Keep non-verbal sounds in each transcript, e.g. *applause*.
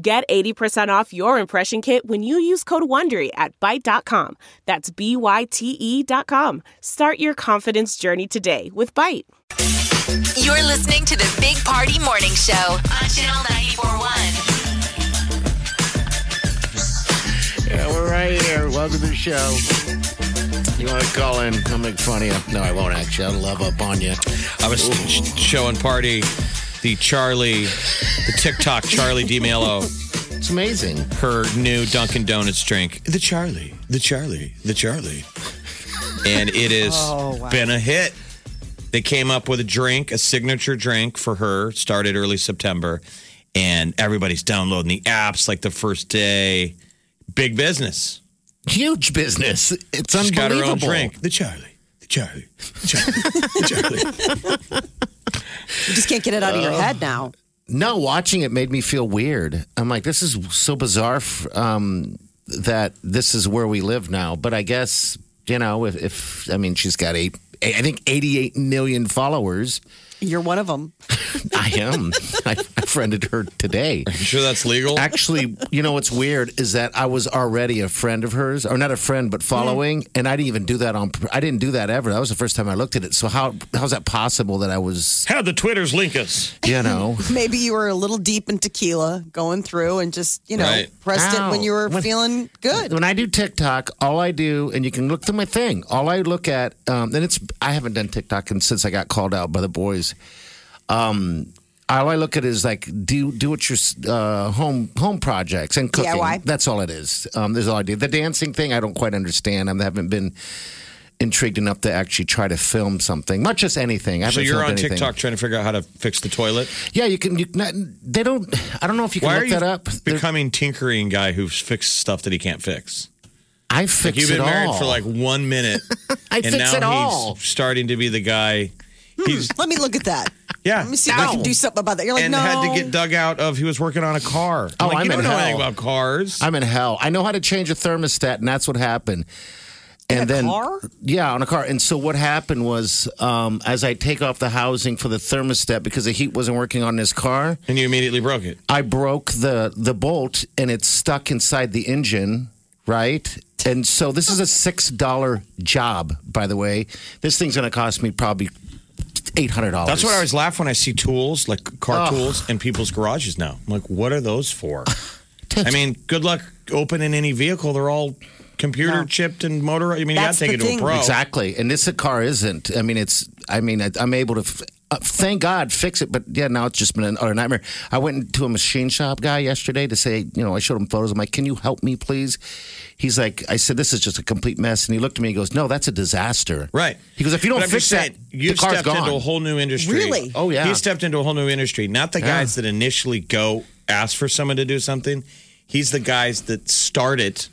Get 80% off your impression kit when you use code WONDERY at Byte.com. That's B-Y-T-E dot com. Start your confidence journey today with Byte. You're listening to the Big Party Morning Show on Channel 941. Yeah, we're right here. Welcome to the show. You want to call in? I'll make fun of you. No, I won't actually. I'll love up on you. I was sh- showing party the Charli, the TikTok Charli D'Amelio, It's amazing. her new Dunkin' Donuts drink. The Charli, the Charli, the Charli. And it has oh, been a hit. They came up with a drink, a signature drink for her, started early September, and everybody's downloading the apps like the first day. Big business. Huge business. It's She's got her unbelievable. own drink. The Charli, the Charli, the Charli, the Charli. *laughs* You just can't get it out of your head now. No, watching it made me feel weird. I'm like, this is so bizarre f- um, that this is where we live now. But I guess, you know, if, if I mean, she's got eight, I think 88 million followers. You're one of them. *laughs* I am. I, I friended her today. You sure that's legal? Actually, you know what's weird is that I was already a friend of hers, or not a friend, but following, and I didn't even do that on. I didn't do that ever. That was the first time I looked at it. So how how's that possible that I was, How the Twitters link us? you know? *laughs* Maybe you were a little deep in tequila going through and just, you know, Right. pressed it when you were Ow. When- feeling good. When I do TikTok, all I do, and you can look through my thing. All I look at, um, and it's I haven't done TikTok and since I got called out by the boys. Um, all I look at is like do do what your uh, home home projects and cooking. DIY. That's all it is. Um, there's all I do. The dancing thing I don't quite understand. I haven't been intrigued enough to actually try to film something, not just anything. I So you're on anything. TikTok trying to figure out how to fix the toilet. Yeah, you can. You, they don't. I don't know if you can Why look that up. They're- becoming tinkering guy who's fixed stuff that he can't fix? I Like fix you've been married all. for like one minute, *laughs* I and fix now it all. he's starting to be the guy. He's Let me look at that. yeah, Let me see if I can do something about that. You're like, and no. had to get dug out of. He was working on a car. I'm Oh, like, I'm you don't in know hell. anything about cars. I'm in hell. I know how to change a thermostat, and that's what happened. And a then, car? yeah, on a car. And so what happened was, um, as I take off the housing for the thermostat because the heat wasn't working on this car, and you immediately broke it. I broke the the bolt, and it's stuck inside the engine. Right. And so this is a six dollar job, by the way. This thing's going to cost me probably eight hundred dollars. That's what I always laugh when I see tools like car Oh. tools in people's garages now. I'm like, what are those for? *laughs* I mean, good luck opening any vehicle. They're all computer chipped and motor. I mean, That's you got to take it to a pro. Exactly. And this car isn't. I mean, it's, I mean, I, I'm able to, f- uh, thank God, fix it. But yeah, now it's just been an, a nightmare. I went to a machine shop guy yesterday to say, you know, I showed him photos. I'm like, can you help me, please? He's like, I said, this is just a complete mess. And he looked at me and goes, no, that's a disaster. Right. He goes, if you don't fix just that, you've the car's stepped gone. into a whole new industry. Really? Oh, yeah. He stepped into a whole new industry. Not the guys that initially go ask for someone to do something. He's the guys that start it,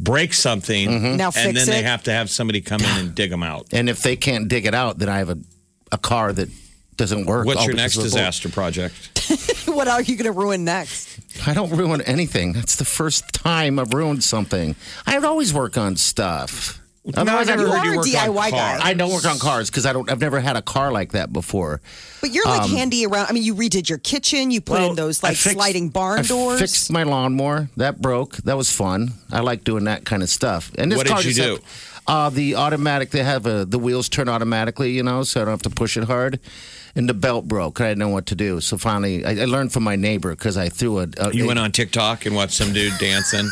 break something, Mm-hmm. Now and fix then they have to have somebody come in and *sighs* dig them out. and if they can't dig it out, then I have a, a car that doesn't work. What's your next of the disaster project? *laughs* what are you going to ruin next? I don't ruin anything. That's the first time I've ruined something. I always work on stuff. Otherwise, I I never You heard are you a work on DIY guy. cars. I don't work on cars because I don't. I've never had a car like that before. But you're like handy around. I mean, you redid your kitchen. You put in those Um, like fixed- sliding barn I doors. Fixed my lawnmower. That broke. That was fun. I like doing that kind of stuff. And this What did you just do? had- uh, the automatic. They have a, the wheels turn automatically. You know, so I don't have to push it hard. And the belt broke. I didn't know what to do. So finally, I, I learned from my neighbor because I threw a. a You went on TikTok and watched some dude dancing.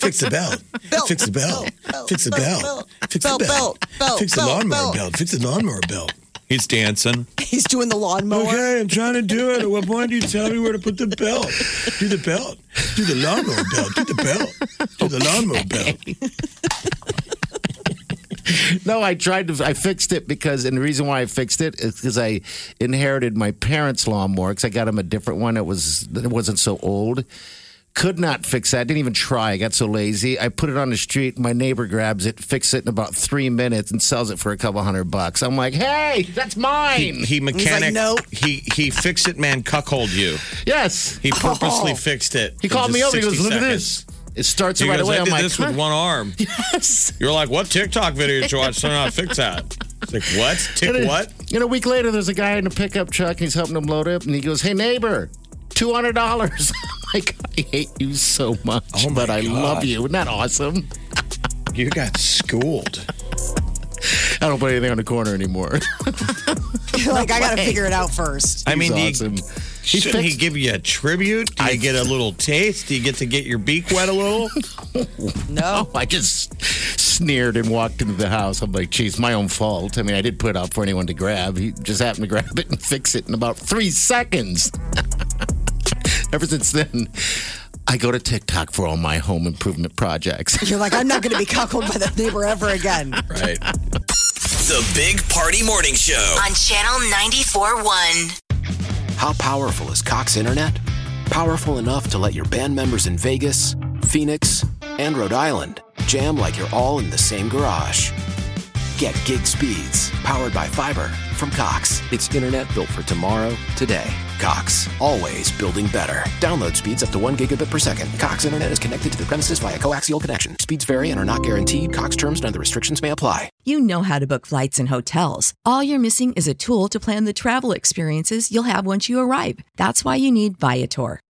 Fix the belt. Belt, Fix the belt. belt, Fix the belt, belt. belt, Fix the belt. belt, belt, Fix the belt, lawnmower belt. belt. Fix the lawnmower belt. He's dancing. He's doing the lawnmower. Okay, I'm trying to do it. At what point do you tell me where to put the belt? Do the belt. Do the lawnmower belt. Do the belt. Do the lawnmower belt. *laughs* *laughs* No, I tried to. I fixed it because, and the reason why I fixed it is because I inherited my parents' lawnmower because I got him a different one. It was it wasn't so old, Could not fix that. Didn't even try. I got so lazy. I put it on the street. My neighbor grabs it, fixes it in about three minutes, and sells it for a couple hundred bucks. I'm like, hey, that's mine. He, he mechanic. No, He he fix it man cuckold you. yes. He purposely Oh. fixed it. He called me just over. He goes, 60 look at this. It starts He right goes, away. I I'm did like, this with huh? one arm. *laughs* Yes. You're like, what TikTok video did you watch? I don't know how to fix that. It's like, what? Tick And then- what? And a week later, there's a guy in a pickup truck, and he's helping him load up, and he goes, "Hey neighbor, two hundred dollars." *laughs* Like, I hate you so much, Oh, my but I love you. Isn't that awesome? *laughs* You got schooled. I don't put anything on the corner anymore. Like, I got to figure it out first. I mean, do you- awesome. He shouldn't he fixed- give you a tribute? Do you get a little taste? Do you get to get your beak wet a little? *laughs* No. *laughs* I just sneered and walked into the house. I'm like, geez, my own fault. I mean, I did put it out for anyone to grab. He just happened to *laughs* grab it and fix it in about three seconds. Ever since then, I go to TikTok for all my home improvement projects. You're like, I'm not going to be cuckolded by that neighbor ever again. Right. The Big Party Morning Show. on Channel 94.1. How powerful is Cox Internet? Powerful enough to let your band members in Vegas, Phoenix, and Rhode Island jam like you're all in the same garage. Get gig speeds powered by fiber from Cox. It's internet built for tomorrow, today. Cox, always building better. Download speeds up to one gigabit per second. Cox Internet is connected to the premises via coaxial connection. Speeds vary and are not guaranteed. Cox terms and other restrictions may apply. You know how to book flights and hotels. All you're missing is a tool to plan the travel experiences you'll have once you arrive. That's why you need Viator.